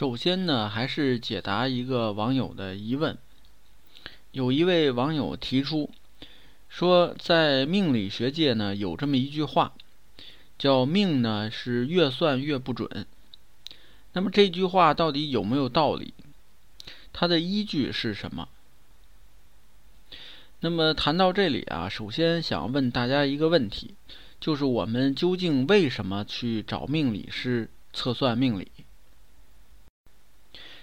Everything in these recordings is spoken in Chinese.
首先呢，还是解答一个网友的疑问。有一位网友提出说，在命理学界呢，有这么一句话，叫“命呢是越算越不准”。那么这句话到底有没有道理？它的依据是什么？那么谈到这里啊，首先想问大家一个问题，就是我们究竟为什么去找命理师测算命理？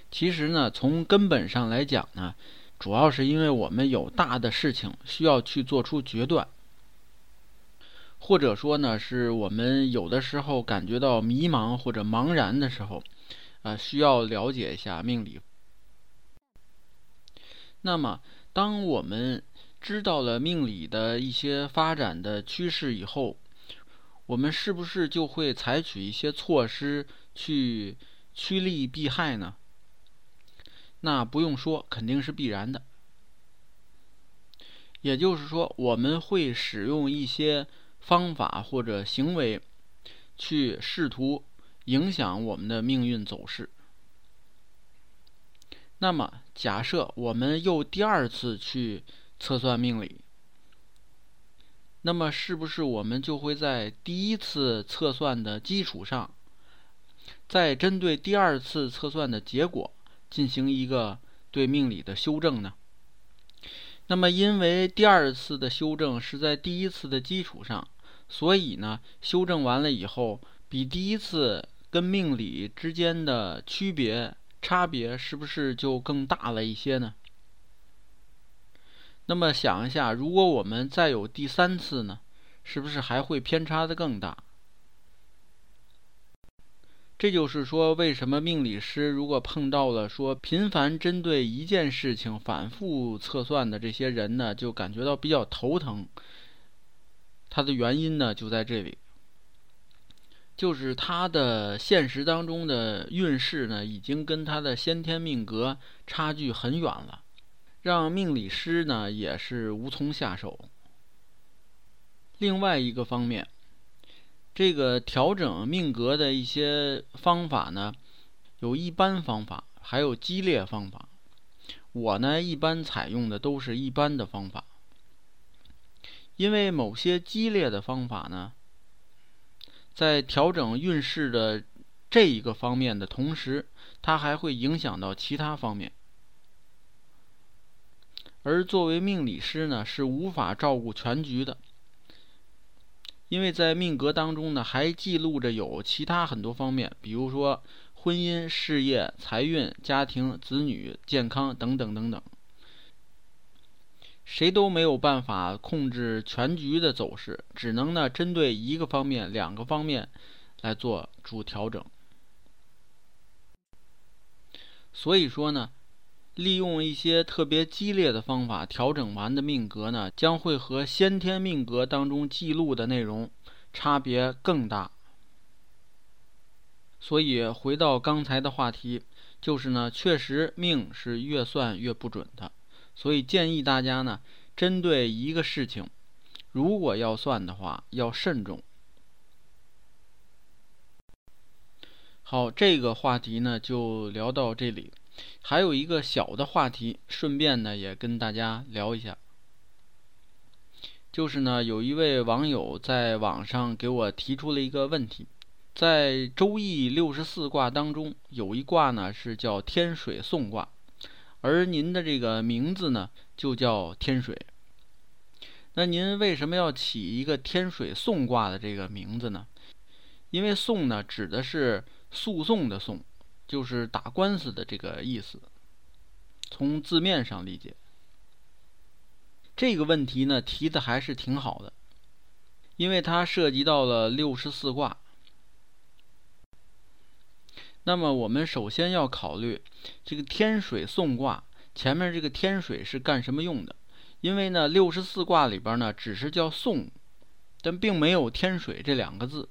其实呢，从根本上来讲呢，主要是因为我们有大的事情需要去做出决断，或者说呢，是我们有的时候感觉到迷茫或者茫然的时候，呃，需要了解一下命理。那么，当我们知道了命理的一些发展的趋势以后，我们是不是就会采取一些措施去趋利避害呢？那不用说，肯定是必然的。也就是说，我们会使用一些方法或者行为，去试图影响我们的命运走势。那么，假设我们又第二次去测算命理，那么是不是我们就会在第一次测算的基础上，再针对第二次测算的结果？进行一个对命理的修正呢？那么，因为第二次的修正是在第一次的基础上，所以呢，修正完了以后，比第一次跟命理之间的区别差别是不是就更大了一些呢？那么想一下，如果我们再有第三次呢，是不是还会偏差的更大？这就是说，为什么命理师如果碰到了说频繁针对一件事情反复测算的这些人呢，就感觉到比较头疼。它的原因呢，就在这里，就是他的现实当中的运势呢，已经跟他的先天命格差距很远了，让命理师呢也是无从下手。另外一个方面。这个调整命格的一些方法呢，有一般方法，还有激烈方法。我呢，一般采用的都是一般的方法，因为某些激烈的方法呢，在调整运势的这一个方面的同时，它还会影响到其他方面。而作为命理师呢，是无法照顾全局的。因为在命格当中呢，还记录着有其他很多方面，比如说婚姻、事业、财运、家庭、子女、健康等等等等，谁都没有办法控制全局的走势，只能呢针对一个方面、两个方面来做出调整。所以说呢。利用一些特别激烈的方法调整完的命格呢，将会和先天命格当中记录的内容差别更大。所以回到刚才的话题，就是呢，确实命是越算越不准的。所以建议大家呢，针对一个事情，如果要算的话，要慎重。好，这个话题呢，就聊到这里。还有一个小的话题，顺便呢也跟大家聊一下，就是呢有一位网友在网上给我提出了一个问题，在周易六十四卦当中，有一卦呢是叫天水讼卦，而您的这个名字呢就叫天水，那您为什么要起一个天水讼卦的这个名字呢？因为讼呢指的是诉讼的讼。就是打官司的这个意思，从字面上理解，这个问题呢提的还是挺好的，因为它涉及到了六十四卦。那么我们首先要考虑这个天水送卦前面这个天水是干什么用的？因为呢，六十四卦里边呢只是叫送，但并没有天水这两个字。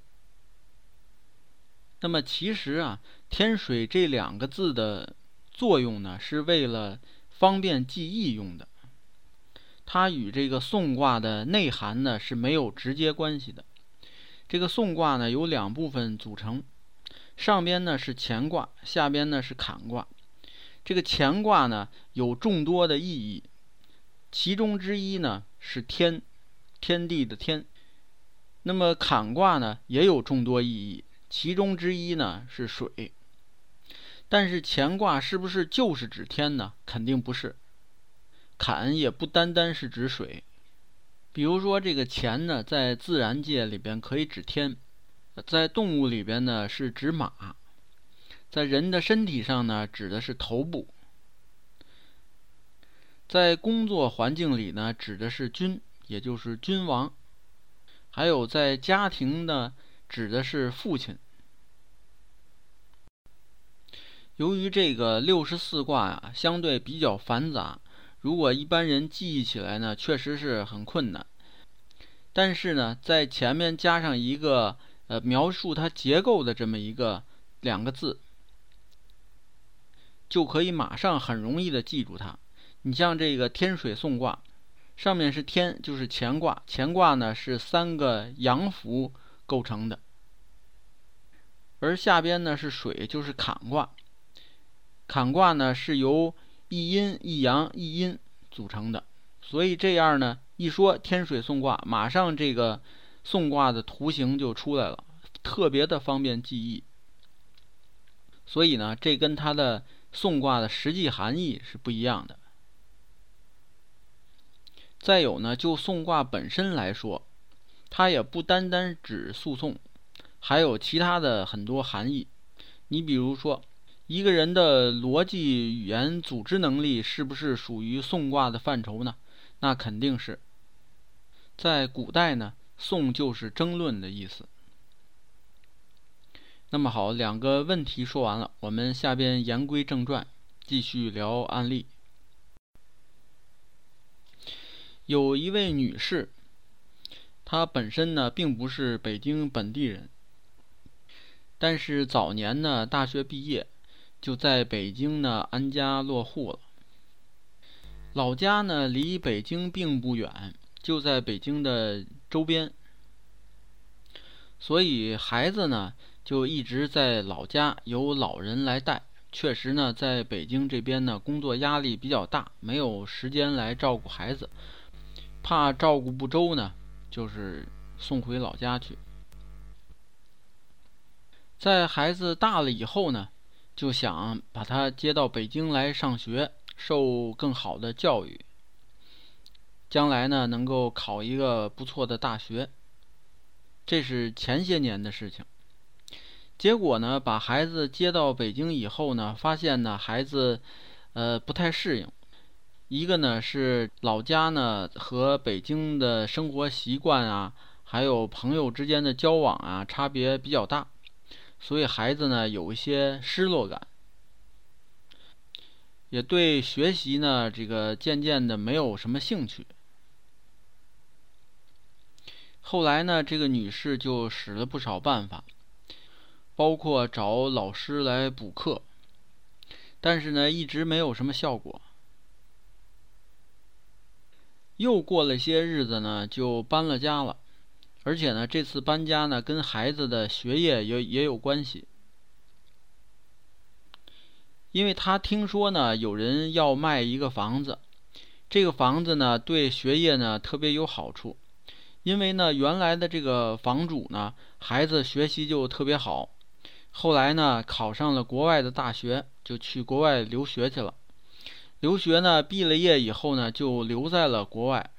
那么其实啊，天水这两个字的作用呢，是为了方便记忆用的。它与这个送卦的内涵呢是没有直接关系的。这个送卦呢有两部分组成。上边呢是乾卦，下边呢是坎卦。这个乾卦呢有众多的意义，其中之一呢是天，天地的天。那么坎卦呢也有众多意义，其中之一呢是水。但是乾卦是不是就是指天呢？肯定不是。坎也不单单是指水，比如说这个乾呢，在自然界里边可以指天。在动物里边呢是指马，在人的身体上呢指的是头部，在工作环境里呢指的是君，也就是君王，还有在家庭呢指的是父亲。由于这个六十四卦啊相对比较繁杂，如果一般人记忆起来呢确实是很困难，但是呢在前面加上一个。呃，描述它结构的这么一个两个字，就可以马上很容易的记住它。你像这个天水送卦，上面是天，就是乾卦，乾卦呢是三个阳符构成的，而下边呢是水，就是坎卦，坎卦呢是由一阴一阳一阴组成的，所以这样呢一说天水送卦，马上这个。送卦的图形就出来了，特别的方便记忆。所以呢，这跟它的送卦的实际含义是不一样的。再有呢，就送卦本身来说，它也不单单指诉讼，还有其他的很多含义。你比如说，一个人的逻辑语言组织能力是不是属于讼卦的范畴呢？那肯定是。在古代呢。讼就是争论的意思。那么好，两个问题说完了，我们下边言归正传，继续聊案例。有一位女士，他本身呢并不是北京本地人，但是早年呢大学毕业就在北京呢安家落户了。老家呢离北京并不远。就在北京的周边，所以孩子呢就一直在老家由老人来带。确实呢，在北京这边呢工作压力比较大，没有时间来照顾孩子，怕照顾不周呢，就是送回老家去。在孩子大了以后呢，就想把他接到北京来上学，受更好的教育。将来呢，能够考一个不错的大学，这是前些年的事情。结果呢，把孩子接到北京以后呢，发现呢，孩子呃不太适应。一个呢是老家呢和北京的生活习惯啊，还有朋友之间的交往啊，差别比较大，所以孩子呢有一些失落感，也对学习呢这个渐渐的没有什么兴趣。后来呢，这个女士就使了不少办法，包括找老师来补课，但是呢，一直没有什么效果。又过了些日子呢，就搬了家了，而且呢，这次搬家呢，跟孩子的学业也也有关系，因为他听说呢，有人要卖一个房子，这个房子呢，对学业呢特别有好处。因为呢，原来的这个房主呢，孩子学习就特别好，后来呢，考上了国外的大学，就去国外留学去了。留学呢，毕了业以后呢，就留在了国外。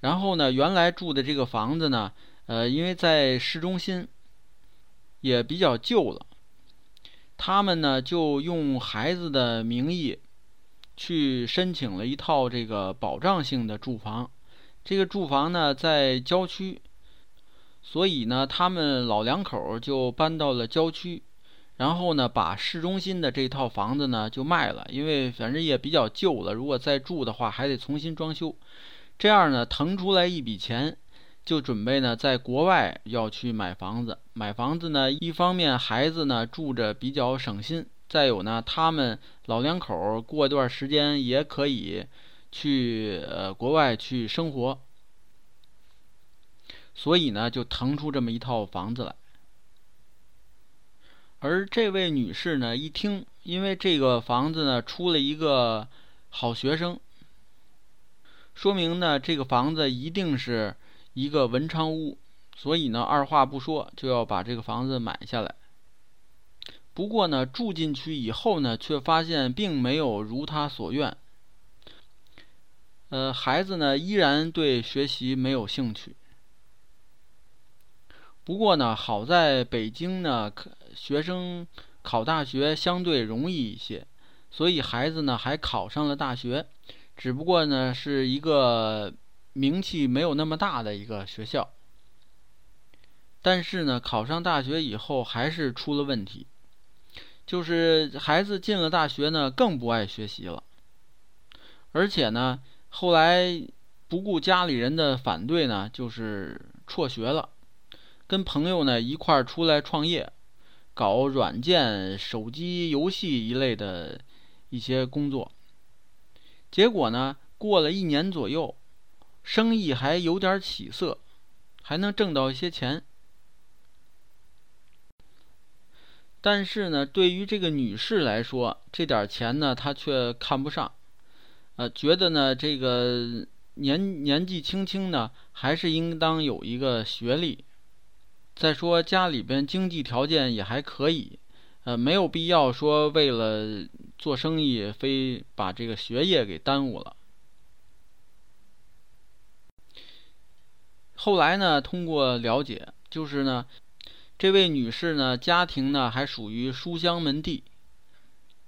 然后呢，原来住的这个房子呢，呃，因为在市中心，也比较旧了。他们呢，就用孩子的名义，去申请了一套这个保障性的住房。这个住房呢在郊区，所以呢，他们老两口就搬到了郊区，然后呢，把市中心的这套房子呢就卖了，因为反正也比较旧了，如果再住的话还得重新装修，这样呢腾出来一笔钱。就准备呢，在国外要去买房子。买房子呢，一方面孩子呢住着比较省心，再有呢，他们老两口过段时间也可以去呃国外去生活。所以呢，就腾出这么一套房子来。而这位女士呢，一听，因为这个房子呢出了一个好学生，说明呢，这个房子一定是。一个文昌屋，所以呢，二话不说就要把这个房子买下来。不过呢，住进去以后呢，却发现并没有如他所愿。呃，孩子呢依然对学习没有兴趣。不过呢，好在北京呢，学生考大学相对容易一些，所以孩子呢还考上了大学，只不过呢是一个。名气没有那么大的一个学校，但是呢，考上大学以后还是出了问题，就是孩子进了大学呢，更不爱学习了，而且呢，后来不顾家里人的反对呢，就是辍学了，跟朋友呢一块儿出来创业，搞软件、手机游戏一类的一些工作，结果呢，过了一年左右。生意还有点起色，还能挣到一些钱。但是呢，对于这个女士来说，这点钱呢，她却看不上，呃，觉得呢，这个年年纪轻轻呢，还是应当有一个学历。再说家里边经济条件也还可以，呃，没有必要说为了做生意，非把这个学业给耽误了。后来呢，通过了解，就是呢，这位女士呢，家庭呢还属于书香门第，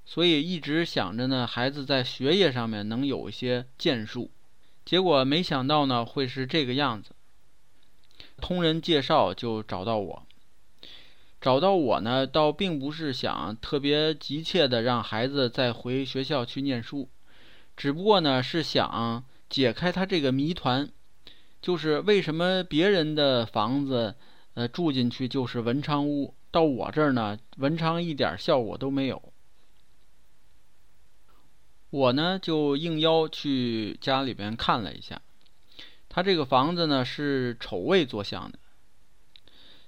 所以一直想着呢，孩子在学业上面能有一些建树。结果没想到呢，会是这个样子。通人介绍就找到我，找到我呢，倒并不是想特别急切的让孩子再回学校去念书，只不过呢，是想解开他这个谜团。就是为什么别人的房子，呃，住进去就是文昌屋，到我这儿呢，文昌一点效果都没有。我呢就应邀去家里边看了一下，他这个房子呢是丑位坐向的，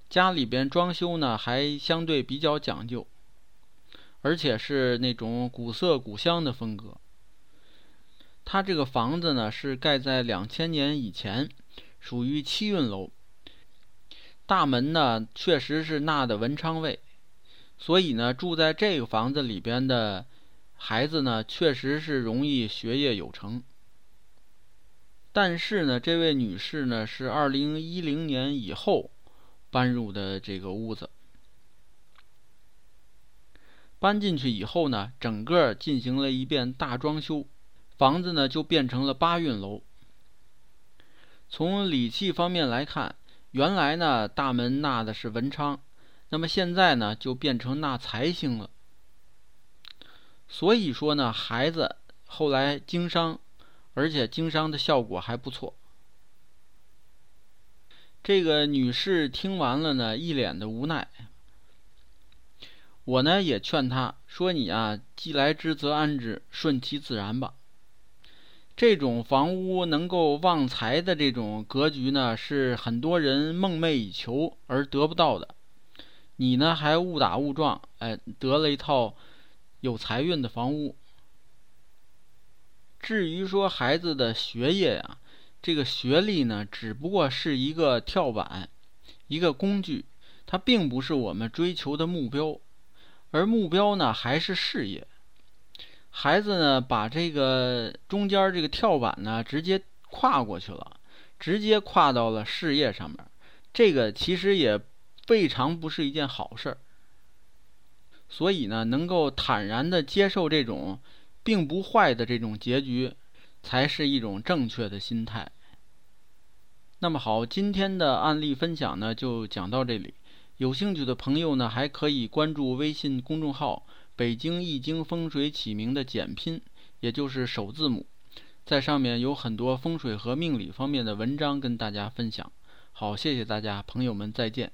家里边装修呢还相对比较讲究，而且是那种古色古香的风格。他这个房子呢是盖在两千年以前。属于七运楼，大门呢确实是纳的文昌位，所以呢住在这个房子里边的孩子呢确实是容易学业有成。但是呢，这位女士呢是二零一零年以后搬入的这个屋子，搬进去以后呢，整个进行了一遍大装修，房子呢就变成了八运楼。从礼器方面来看，原来呢大门纳的是文昌，那么现在呢就变成纳财星了。所以说呢，孩子后来经商，而且经商的效果还不错。这个女士听完了呢，一脸的无奈。我呢也劝她说：“你啊，既来之则安之，顺其自然吧。”这种房屋能够旺财的这种格局呢，是很多人梦寐以求而得不到的。你呢还误打误撞，哎，得了一套有财运的房屋。至于说孩子的学业呀，这个学历呢，只不过是一个跳板，一个工具，它并不是我们追求的目标，而目标呢，还是事业。孩子呢，把这个中间这个跳板呢，直接跨过去了，直接跨到了事业上面。这个其实也未尝不是一件好事儿。所以呢，能够坦然的接受这种并不坏的这种结局，才是一种正确的心态。那么好，今天的案例分享呢就讲到这里。有兴趣的朋友呢，还可以关注微信公众号“北京易经风水起名”的简拼，也就是首字母，在上面有很多风水和命理方面的文章跟大家分享。好，谢谢大家，朋友们再见。